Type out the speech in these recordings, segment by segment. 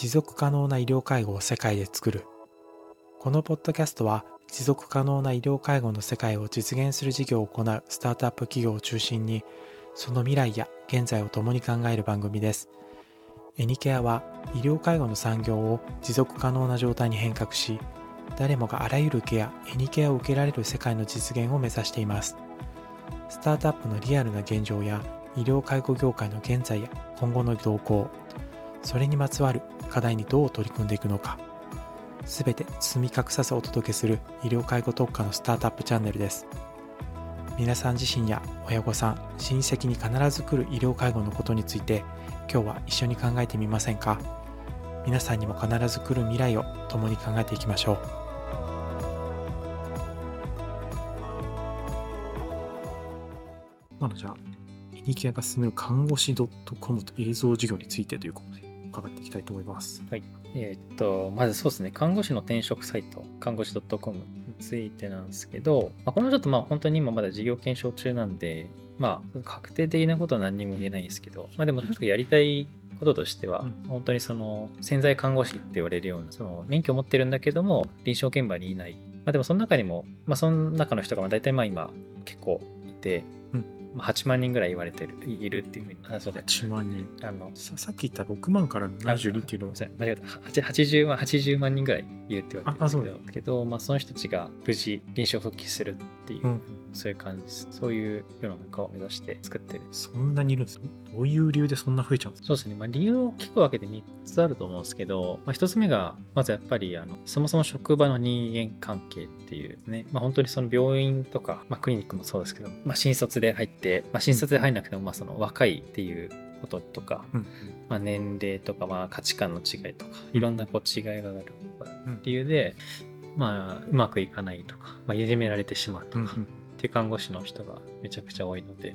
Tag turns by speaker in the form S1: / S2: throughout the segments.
S1: 持続可能な医療介護を世界で作る。このポッドキャストは持続可能な医療介護の世界を実現する事業を行うスタートアップ企業を中心にその未来や現在を共に考える番組です。エニケアは医療介護の産業を持続可能な状態に変革し誰もがあらゆるケアエニケアを受けられる世界の実現を目指しています。スタートアップのリアルな現状や医療介護業界の現在や今後の動向それにまつわる課題にどう取り組んでいくのか。すべて包み隠さずお届けする医療介護特化のスタートアップチャンネルです。皆さん自身や親御さん親戚に必ず来る医療介護のことについて今日は一緒に考えてみませんか？皆さんにも必ず来る未来を共に考えていきましょう。まあ、じゃあエニケアが進める看護師 .com と映像授業についてということで。伺っていきたいと思います。
S2: はい。えーっと、まずそうですね、看護師の転職サイト、看護師 .com についてなんですけど、まあ、これはちょっとまあ本当に今まだ事業検証中なんで、まあ確定的なことは何にも言えないんですけど、まあでもとにかくやりたいこととしては、
S1: うん
S2: 本当にその潜在看護師って言われるような、その免許を持ってるんだけども、臨床現場にいない。まあでもその中にも、まあその中の人がまあ大体まあ今結構いて、
S1: うん
S2: まあ、8万人ぐらい言われてる、いるっていうふうに話そうで。
S1: 1万人
S2: あの、
S1: ささっき言った6万から72っていうの
S2: 間違えた8 80, 万80万人ぐらいいるって言われてるんですけどまあ、その人たちが無事臨床復帰するっていう、
S1: うん、
S2: そういう感じです。そういう世の中を目指して作ってる。
S1: そんなにいるんですどういう理由でそんな増えちゃうんですか？
S2: そうですね、まあ、理由を聞くわけで3つあると思うんですけど、まあ、1つ目がまずやっぱりあのそもそも職場の人間関係っていうね、まあ、本当にその病院とか、まあ、クリニックもそうですけど、まあ、新卒で入って、まあ、新卒で入んなくてもまあその若いっていうこととか、
S1: うん。
S2: まあ、年齢とかまあ価値観の違いとかいろんなこう違いがある理由で、まあ、うまくいかないとか、まあ、いじめられてしまうとか、っていう看護師の人がめちゃくちゃ多いので、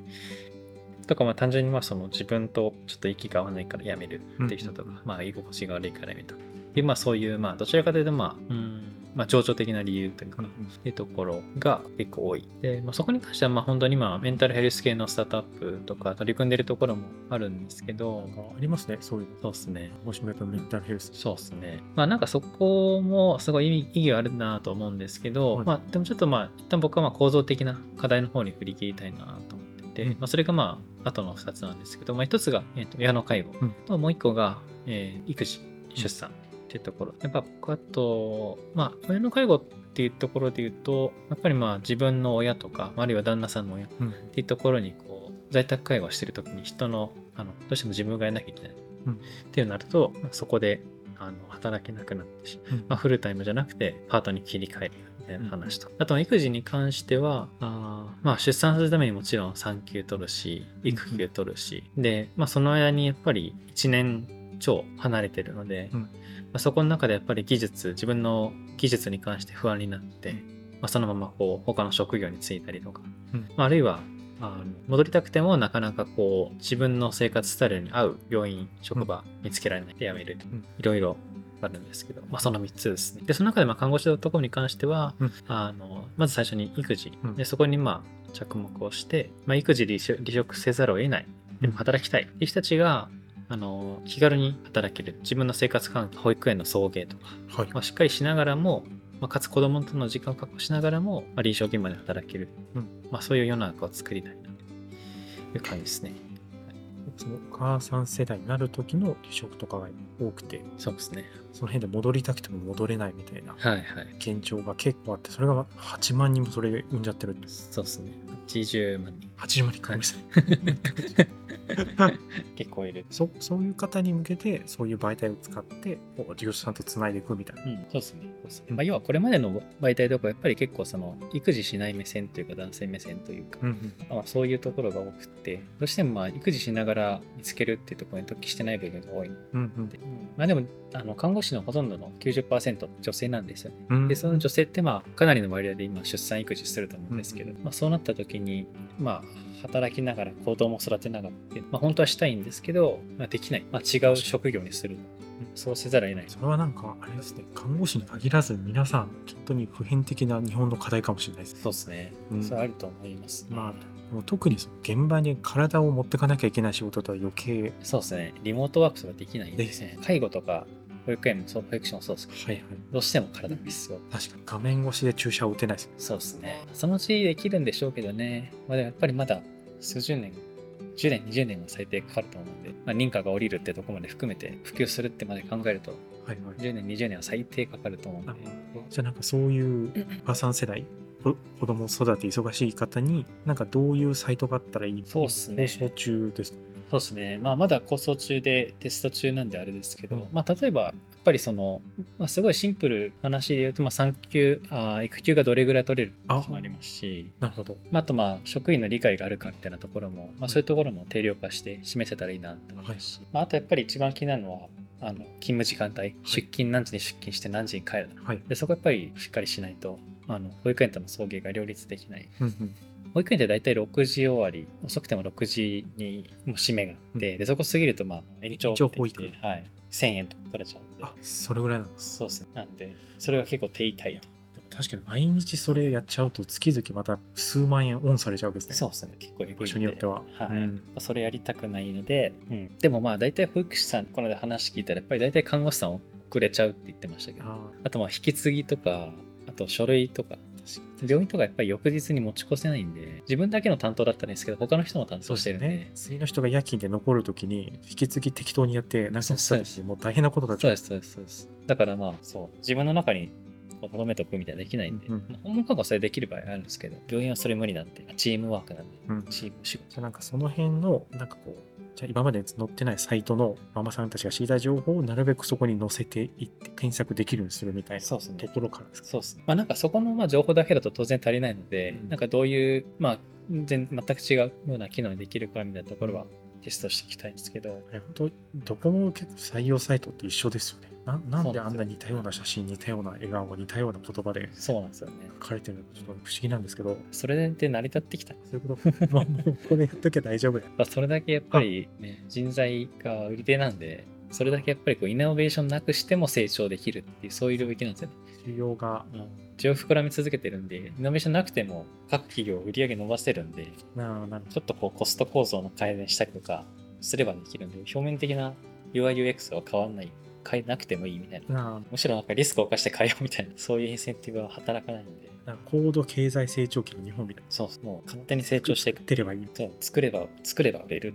S2: とかまあ単純にまあその自分とちょっと息が合わないから辞めるっていう人とか、まあ居心地が悪いから辞めるとか。で、まあそういう、まあどちらかというとまあ、うん、まあ情緒的な理由というか、っていうところが結構多い。で、まあ、そこに関してはまあ本当にまあメンタルヘルス系のスタートアップとか取り組んでるところもあるんですけど、
S1: ありますねそういうの。
S2: そうですね。
S1: もしもやっぱメンタルヘルス。
S2: そうですね。まあなんかそこもすごい意義はあるなと思うんですけど、
S1: はい。
S2: まあでもちょっとまあ一旦僕はまあ構造的な課題の方に振り切りたいなと思ってて、
S1: うん。
S2: まあそれがまあ後の2つなんですけど、まあ一つが、えー、と親の介護
S1: うん。
S2: ともう一個が、えー育児、出産っていうところ。やっぱ僕あと、まあ親の介護っていうところで言うと、やっぱりまあ自分の親とか、あるいは旦那さんの親
S1: うん。
S2: っていうところにこう在宅介護をしてるときに人のあのどうしても自分がやらなきゃいけない、
S1: うん。
S2: っていうなるとまあそこであの働けなくなってしまう、
S1: うん。
S2: まあ、フルタイムじゃなくてパートに切り替えるみたいな話と、あとは育児に関してはあーまあ出産するためにもちろん産休取るし育休取るし、で、まあ、その間にやっぱり1年超離れてるので、
S1: うん。
S2: まあ、そこの中でやっぱり技術自分の技術に関して不安になって、まあ、そのままこう他の職業に就いたりとか、
S1: うん。
S2: まあ、あるいはあの戻りたくてもなかなかこう自分の生活スタイルに合う病院職場見つけられないで辞める、
S1: うん。
S2: いろいろあるんですけど、まあ、その3つですね。でその中でまあ看護師のところに関しては、
S1: うん。
S2: あのまず最初に育児、
S1: うん。
S2: でそこにまあ着目をして、まあ、育児離職離職せざるを得ない。でも働きたい。っていう人たちがあの気軽に働ける自分の生活環境保育園の送迎とか、
S1: はい
S2: まあ、しっかりしながらも、まあ、かつ子供との時間を確保しながらも、まあ、臨床現場で働ける、
S1: うん
S2: まあ、そういう世の中を作りたいなという感じですね。
S1: そのお母さん世代になる時の離職とかが多くて
S2: そうですね。
S1: その辺で戻りたくても戻れないみたいな。現状が結構あってそれが8万人もそれで産んじゃってる
S2: そうですね。80万人。
S1: 80万人ごめんなさい
S2: 結構いる。
S1: そそういう方に向けてそういう媒体を使って事業者さんとつないでいくみたいな。
S2: うん、そうですね。そうですね。まあ、要はこれまでの媒体とかやっぱり結構その育児しない目線というか男性目線というか、
S1: うん
S2: まあ、そういうところが多くてどうしてもまあ育児しながら見つけるっていうところに突起してない部分が多い。の
S1: うんうん。
S2: で、まあ、でもあの看護師のほとんどの90%女性なんですよね。
S1: うん
S2: でその女性ってまあかなりの割合で今出産育児すると思うんですけど、まあ、そうなった時にまあ働きながら子供を育てながらってまあ、本当はしたいんですけど、まあ、できない、まあ、違う職業にする。そうせざるを得ない。
S1: それはなんかあれですね看護師に限らず皆さん本当に普遍的な日本の課題かもしれないです
S2: そうですね、
S1: うん。
S2: それあると思います、
S1: まあもう特にその現場に体を持ってかなきゃいけない仕事とは余計。
S2: そうですね。リモートワークとかできないんですね介護とか保育園もそう、保育所もそうですけど、
S1: はいはい。
S2: どうしても体が必要。
S1: 確かに。画面越しで注射を打てないですね。
S2: そうですね。そのうちできるんでしょうけどね。まあ、でもやっぱりまだ数十年、10年、20年は最低かかると思うんで、まあ、認可が下りるってとこまで含めて普及するってまで考えると、
S1: はいはい。
S2: 10年、20年は最低かかると思うんで。
S1: じゃあなんかそういうお母さん世代、こ子供育て忙しい方に、なんかどういうサイトがあったらいい
S2: そうっすね。
S1: 中ですか？
S2: そうですね。まあ、まだ構想中でテスト中なんであれですけど、
S1: うん。
S2: まあ、例えば、ぱりその、まあ、すごいシンプルな話で言うと、まあ、産休、あー育休がどれぐらい取れるかもありますし、
S1: なるほど。
S2: まあ、あと、まあ、職員の理解があるかみたいなところも、まあ、そういうところも定量化して示せたらいいなと思いますし、まあ、あとやっぱり一番気になるのは、あの勤務時間帯、出勤何時に出勤して何時に帰る
S1: はい。
S2: でそこやっぱりしっかりしないとあの保育園との送迎が両立できない。
S1: うんうん。
S2: 保育園って大体6時終わり遅くても6時にもう締めがあって、でそこ過ぎるとまあ延長ってはい、1000円とか取れちゃうんで。
S1: あ、それぐらいなんです。
S2: そうですね。なんでそれが結構手痛い
S1: 確かに毎日それやっちゃうと月々また数万円オンされちゃうわけですね。
S2: そうですね。結構
S1: 場所によっては。
S2: はい。
S1: うん。
S2: それやりたくないので、うん、でもまあ大体保育士さんこの間話聞いたらやっぱり大体看護師さん遅れちゃうって言ってましたけど。
S1: あ
S2: あとまあ引き継ぎとかあと書類とか病院とかやっぱり翌日に持ち越せないんで自分だけの担当だったんですけど他の人も担当してるんで。
S1: ね。次の人が夜勤で残るときに、引き継ぎ適当にやって、なんか
S2: そうそうです
S1: もう大変なことだ。
S2: そうですそうですそうです。だからまあそう。自分の中にこう留めておくみたいなできないんで、
S1: うん
S2: 訪問看護はそれできる場合あるんですけど病院はそれ無理なんでチームワークなんで、
S1: うん。
S2: チーム仕事。
S1: なんかその辺の、なんかこう、じゃあ今まで載ってないサイトのママさんたちが知りたい情報をなるべくそこに載せていって検索できるようにするみたいなところからですか？
S2: そうです。ねまあなんかそこのまあ情報だけだと当然足りないので、
S1: うん。
S2: なんかどういうまあ全全く違うような機能にできるかみたいなところはテストしていきたいんですけど、
S1: 本当どこも結構採用サイトって一緒ですよね。ななんであんな似たような写真、似たような笑顔、似たような言葉で
S2: そうなんですよね。
S1: 書かれてるのかちょっと不思議なんですけど、
S2: それで成り立ってきた。
S1: そういうこと、まあもうこれやっときゃ大丈夫だよ。
S2: まあそれだけやっぱり、ね、人材が売り手なんで、それだけやっぱりこうイノベーションなくしても成長できるっていう、そういう領域なんですよね。
S1: 需要が、
S2: 需要膨らみ続けてるんで、イノベーションなくても各企業売り上げ伸ばせるんで、
S1: な
S2: ちょっとこうコスト構造の改善したりとかすればできるんで、表面的な UIUX は変わんない、変えなくてもいいみたいな。
S1: なあ
S2: むしろなんかリスクを冒して変えようみたいな、そういうインセンティブは働かないんで、
S1: なんか高度経済成長期の日本みたいな。
S2: そう、もう勝手に成長していく
S1: 作っ。てればいい。
S2: そう作れば、作れば売れる。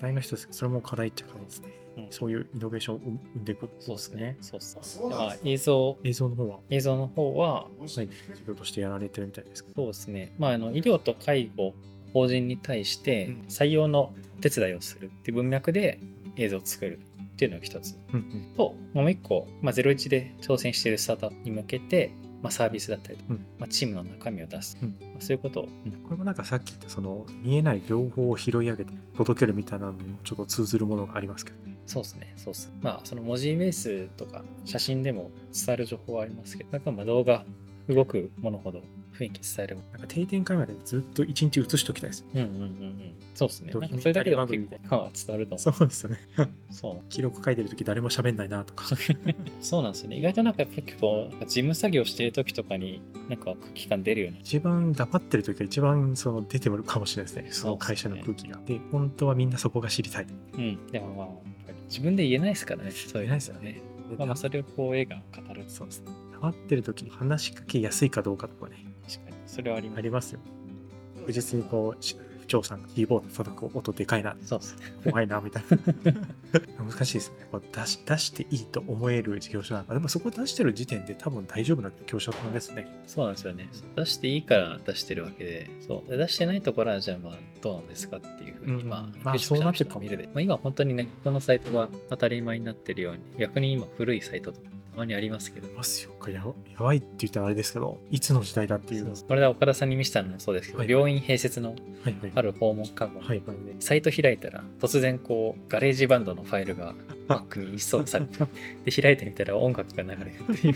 S1: 大の一つですけど、それも課題っちゃ課題ですね。
S2: うん
S1: そういうイノベーションを生んでいく。
S2: そうですね。。そうですね。
S3: そうなんです
S2: まあ映像、
S1: 映像の方は、
S2: 映像の方は、
S1: はい、授業としてやられてるみたいですけど。
S2: そうですね。まあ、あの医療と介護、法人に対して
S1: うん
S2: 採用のお手伝いをするっていう文脈で映像を作るっていうのが一つ。
S1: うんうん。
S2: と、もう一個、まあ、01で挑戦しているスタートアップに向けて、まあ、サービスだったりとか、
S1: うん。
S2: まあ、チームの中身を出す、
S1: うん。
S2: まあ、そういうこと。を、
S1: これもなんかさっき言ったその見えない情報を拾い上げて届けるみたいなのにもちょっと通ずるものがありますけどね。
S2: そうですね、そうです。まあ、その文字ベースとか写真でも伝わる情報はありますけど、やっぱまあ動画、動くものほど雰囲気伝える
S1: なんか定点カメラでずっと一日映しときたいです。
S2: うんうんうんうん。そうですね。それだけでも結構は伝わると思
S1: そうですよね。
S2: う。そう。
S1: 記録書いてるとき誰も喋んないなとか。
S2: そうなんですよね。意外となんか結構、事務作業してる時とかに、なんか空気感出るような。
S1: 一番黙ってるときが一番その出てくるかもしれないですね。その会社の空気が。で、本当はみんなそこが知りたい。
S2: うん。でもまあ、自分で言えないですからね。そういうの
S1: 言えないですよね。で
S2: まあまあ、それをこう映画を語る。
S1: そうですね。黙ってるときに話しかけやすいかどうかとかね、
S2: 確かに。それはあります。
S1: ありますよ。確実にこう、し不調さんがキーボード叩く音でかいな、
S2: そうですね。
S1: 怖いな、みたいな。難しいですね。こう出し出していいと思える事業所なんか、でもそこ出してる時点で多分大丈夫な業者さんですね。
S2: そうなんですよね。出していいから出してるわけで、そう。で出してないところは、じゃあまあ、どうなんですかっていうふうに、
S1: うん
S2: まあ、
S1: まあそうなってるかも
S2: が見るで。まあ、今本当にね、このサイトが当たり前になってるように、逆に今古いサイトとかたまにありますけど、
S1: いますよ。やばやばいって言ったらあれですけど、いつの時代だっていう。
S2: これは岡田さんに見せたのもそうですけど、
S1: はい
S2: 病院併設の。ある訪問看護の
S1: はい
S2: サイト開いたら突然こうガレージバンドのファイルが Mac にインストールされてで開いてみたら音楽が流れるっていう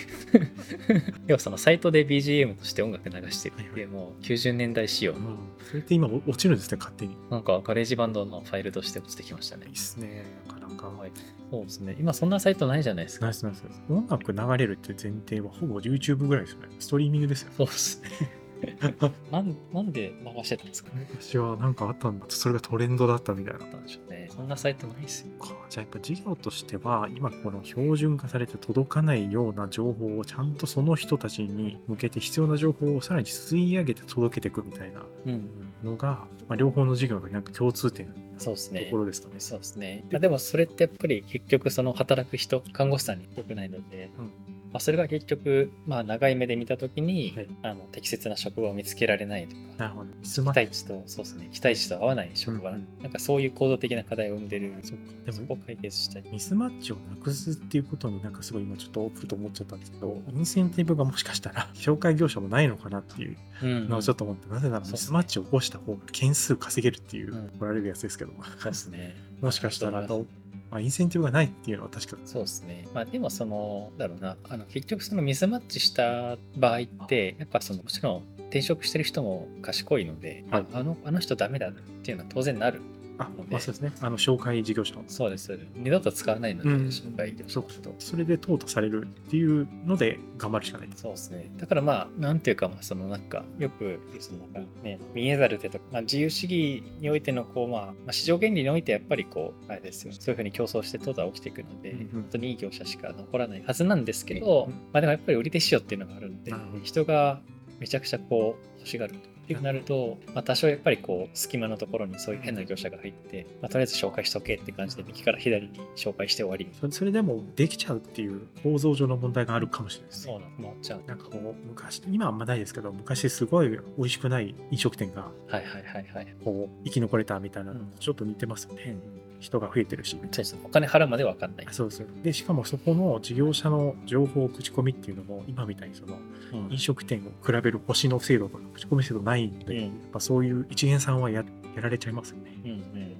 S2: 要はそのサイトで BGM として音楽流してるっていうもう90年代仕様の
S1: まあ、それって今落ちるんですね、勝手に？い
S2: なんかガレージバンドのファイルとして落ちてきましたね
S1: いっすね。なかなか。
S2: はいそうですね今そんなサイトないじゃないですか
S1: ナイスナイス。音楽流れるって前提はほぼ YouTube ぐらいですよね。ストリーミングですよ。
S2: そうですね なんなんで流してたんですか？
S1: 昔はなんかあったんだそれがトレンドだったみたいな
S2: なんでしょうね。そんなサイトないですよ。
S1: かじゃあやっぱ事業としては今この標準化されて届かないような情報をちゃんとその人たちに向けて必要な情報をさらに吸い上げて届けていくみたいな
S2: うん、
S1: のが、まあ、両方の事業のなんか共通点
S2: そうですね
S1: こ。ろですかね。
S2: そうですね。まあでもそれってやっぱり結局その働く人、看護師さんに良くないので、
S1: うん
S2: まあ、それが結局、まあ長い目で見たときに、
S1: はい。
S2: あの適切な職場を見つけられないとか、
S1: なるほど。スマ
S2: 期待値と、そうですね、期待値と合わない職場、
S1: うん
S2: なんかそういう構造的な課題を生んでる、
S1: そうか。でも
S2: そこを解決したい。
S1: ミスマッチをなくすっていうことになんかすごい今ちょっとふと思っちゃったんですけど、インセンティブがもしかしたら 紹介業者もないのかなっていう
S2: うん
S1: のをちょっと思って、なぜならミスマッチを起こした方が件数稼げるっていう
S2: うん。
S1: 怒られるやつですけど、
S2: そうですね。
S1: もしかしたら、まあ、インセンティブがないっていうのは確か
S2: そうですね。まあでもその、だろうな、あの結局そのミスマッチした場合って、やっぱそのもちろん転職してる人も賢いので、
S1: はい
S2: あのあの人ダメだっていうのは当然なる。
S1: あそうですね。あの紹介事業者の
S2: そうです。二度と使わないので、
S1: うん
S2: 紹介業者
S1: そ。それで淘汰されるっていうので頑張るしかない。
S2: そうですね。だからまあ、なんていうか、まあ、そのなんか、よく、そのなんかね、見えざる手とか、まあ、自由主義においての、こう、まあ、まあ、市場原理において、やっぱりこう、あれですよ、そういうふうに競争して淘汰は起きていくので、
S1: うんうん
S2: 本当にいい業者しか残らないはずなんですけど、
S1: うん
S2: まあでもやっぱり売り手市場っていうのがあるので人がめちゃくちゃこう、欲しがると。ってなると、まあ、多少やっぱりこう隙間のところにそういう変な業者が入って、まあ、とりあえず紹介しとけって感じで右から左に紹介して終わり。
S1: それでもできちゃうっていう構造上の問題があるかもしれない。です。ね。
S2: そうなのちゃう
S1: なんかこう昔今はあんまないですけど昔すごい美味しくない飲食店が
S2: はいはいはいはい、
S1: こう生き残れたみたいなの
S2: うん。
S1: ちょっと似てますよね、
S2: うん
S1: 人が増えてるし
S2: そうです。ねお金払うまでわかんない、
S1: そうですでしかもそこの事業者の情報口コミっていうのも今みたいにその
S2: うん。
S1: 飲食店を比べる星の制度とか口コミ制度ないので、
S2: うん。
S1: やっぱそういう一元さんはややられちゃいますよね。
S2: うんうん。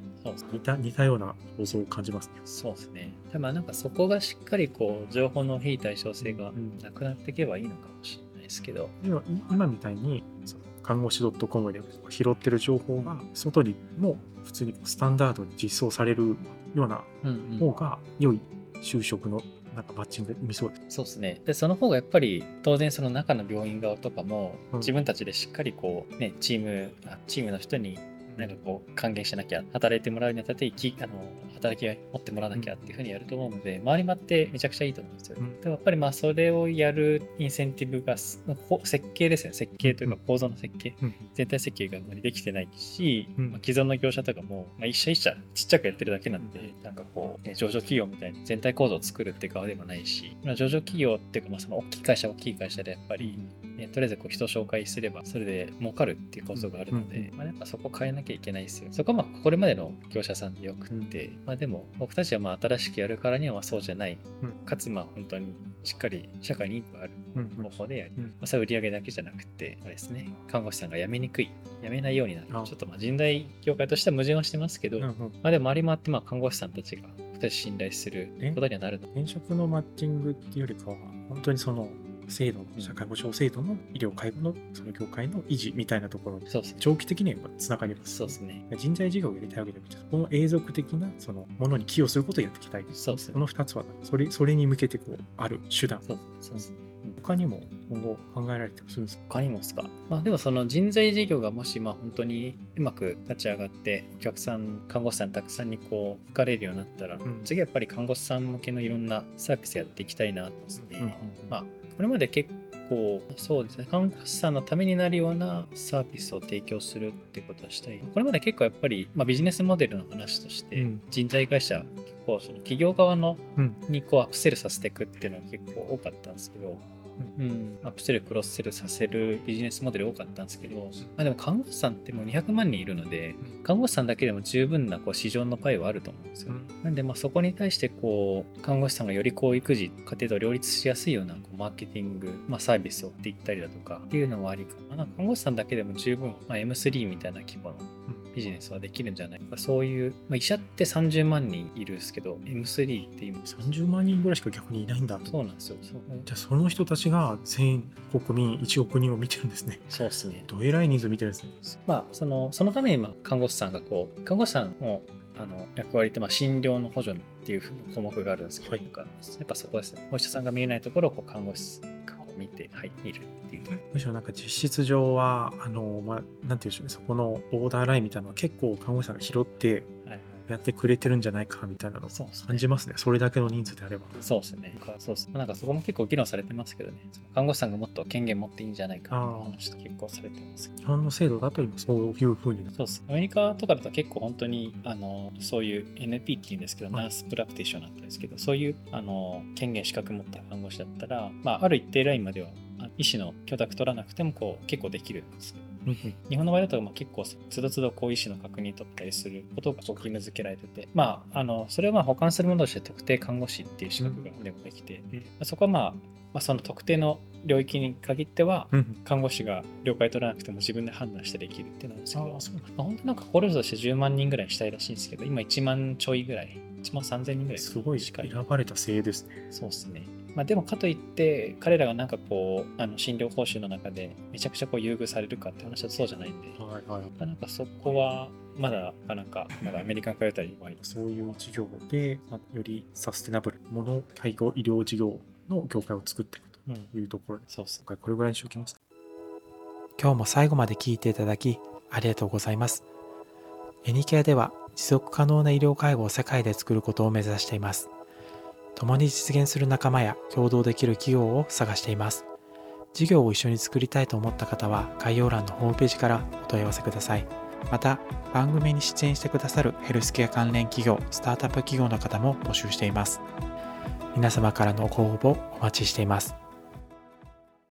S1: 似た似たような構造を感じますね。
S2: そうですね。でまあなんかそこがしっかりこう情報の非対称性が
S1: うん
S2: なくなっていけばいいのかもしれないですけど、
S1: でもい今みたいにその看護師 .com で拾ってる情報が外にも普通にスタンダードに実装されるような
S2: うん
S1: 方が良い就職のなんかマッチング見そうです。
S2: そうですね。で、その方がやっぱり当然その中の病院側とかも
S1: うん
S2: 自分たちでしっかりこうね、チーム、あチームの人になんかこう還元しなきゃ、働いてもらうにあたって生きあの働きが持ってもらわなきゃっていうふうにやると思うので、回り回ってめちゃくちゃいいと思うんですよ。
S1: うん。
S2: でもやっぱりまあそれをやるインセンティブが設計ですね。設計というか構造の設計。
S1: うん。
S2: 全体設計があんまりできてないし、
S1: うん。
S2: まあ、既存の業者とかも、まあ、一社一社ちっちゃくやってるだけなんで、なんかこう、ね上場企業みたいに全体構造を作るって側でもないし、まあ、上場企業っていうか、まあ、その大きい会社は大きい会社でやっぱり、ね、とりあえずこう人を紹介すればそれで儲かるっていう構造があるので、
S1: うん
S2: まあ、やっぱそこ変えなきゃいけないですよ。そこはまあこれまでの業者さんでよくって、まあでも僕たちはまあ新しくやるからにはまあそうじゃない、
S1: うん。
S2: かつまあ本当にしっかり社会に意義がある
S1: うん
S2: 方法でやり、
S1: うん。
S2: まあ、それは売り上げだけじゃなくて、あれですね、看護師さんが辞めにくい、辞めないようになる。ちょ
S1: あ
S2: っとまあ人材業界としては矛盾はしてますけど、まあでも回り回ってまあ看護師さんたちが僕たち信頼することにはなるの。
S1: 転職のマッチングっていうよりかは本当にその制度
S2: うん
S1: 社会保障制度の医療介護のその業界の維持みたいなところに。長期的にはつながります。
S2: そうですね。
S1: 人材事業をやりたいわけじゃなくて、この永続的なそのものに寄与することをやっていきたい。
S2: そうですね
S1: この2つはそれそれに向けてこうある手段。
S2: そうそうです。
S1: 他にも今後考えられてもするんですか？
S2: 他にもですか？まあでもその人材事業がもしまあ本当にうまく立ち上がって、お客さん、看護師さんたくさんにこう、吹かれるようになったら、
S1: ん
S2: 次はやっぱり看護師さん向けのいろんなサービスやっていきたいなと思うんですね。
S1: うん
S2: まあ、これまで結構、そうですね、看護師さんのためになるようなサービスを提供するってことはしたい。これまで結構やっぱり、まあ、ビジネスモデルの話として、
S1: うん
S2: 人材会社、結構その企業側の
S1: うん
S2: にこうアップセルさせていくっていうのが結構多かったんですけど、うん、アップセル、クロスセルさせるビジネスモデル多かったんですけど、まあ、でも看護師さんってもう200万人いるので、看護師さんだけでも十分なこう市場のパイはあると思うんですよ。なんでまあそこに対してこう看護師さんがよりこう育児家庭と両立しやすいようなこうマーケティング、まあ、サービスをっていったりだとかっていうのもありかな。看護師さんだけでも十分、まあ、M3 みたいな規模のビジネスはできるんじゃないか。そういう、まあ、医者って30万人いるんですけど M3 って今。
S1: 30万人ぐらいしか逆にいないんだと。
S2: そうなんですよ。
S1: じゃあその人たちが全国民1億人を見てるんですね。
S2: そうですね。
S1: どえらい人数見てるんですね。
S2: まあそのそのためにまあ看護師さんがこう看護師さんのあの役割ってまあ診療の補助っていう項目があるんですけど、
S1: はい。
S2: やっぱそこですね。お医者さんが見えないところをこう看護師見て、はい、見るっていう。
S1: むしろなんか実質上は、あの、まあ、なんていうんでしょうね、そこのボーダーラインみたいなのは結構看護師さんが拾って
S2: はい
S1: やってくれてるんじゃないかみたいなの感じますね。それだけの人数であれば。
S2: そうですね。そうですなんかそこも結構議論されてますけどね。看護師さんがもっと権限持っていいんじゃないかっていう話と結構されてます。
S1: 日本の制度だと今そういうふうに
S2: そうです。アメリカとかだと結構本当にあのそういう NP っていうんですけど、
S1: はい
S2: ナースプラクティショナーなんですけど、そういうあの権限資格持った看護師だったら、まあ、ある一定ラインまではあ医師の許諾取らなくてもこう結構できるんですけど。日本の場合だとまあ結構つどつどこう医師の確認取ったりすることが義務付けられてて、まあ、あのそれはまあ保管するものとして特定看護師っていう資格がでもできて、
S1: うん。
S2: そこはまあ、まあ、その特定の領域に限っては
S1: うん。
S2: 看護師が了解取らなくても自分で判断してできるっていうのなんです。けど、まあ、本当なんか高齢者として10万人ぐらいしたいらしいんですけど今1万ちょいぐらい1万3000人ぐらい
S1: すごい
S2: しかい。
S1: 選ばれたせいですね。
S2: そうですね。まあ、でもかといって彼らがなんかこうあの診療報酬の中でめちゃくちゃこう優遇されるかって話はそうじゃないんで、
S1: はいはい。
S2: なんかそこはまだなかなかまだアメリカンカルタり弱い。
S1: そういう事業で、まあよりサステナブルもの介護医療事業の業界を作っていく
S2: うん、
S1: というところで、
S2: そうっす
S1: 今回これぐらいにしておきます。今日も最後まで聞いていただきありがとうございます。エニケアでは持続可能な医療介護を世界で作ることを目指しています。共に実現する仲間や共同できる企業を探しています。事業を一緒に作りたいと思った方は概要欄のホームページからお問い合わせください。また、番組に出演してくださるヘルスケア関連企業、スタートアップ企業の方も募集しています。皆様からのご応募お待ちしています。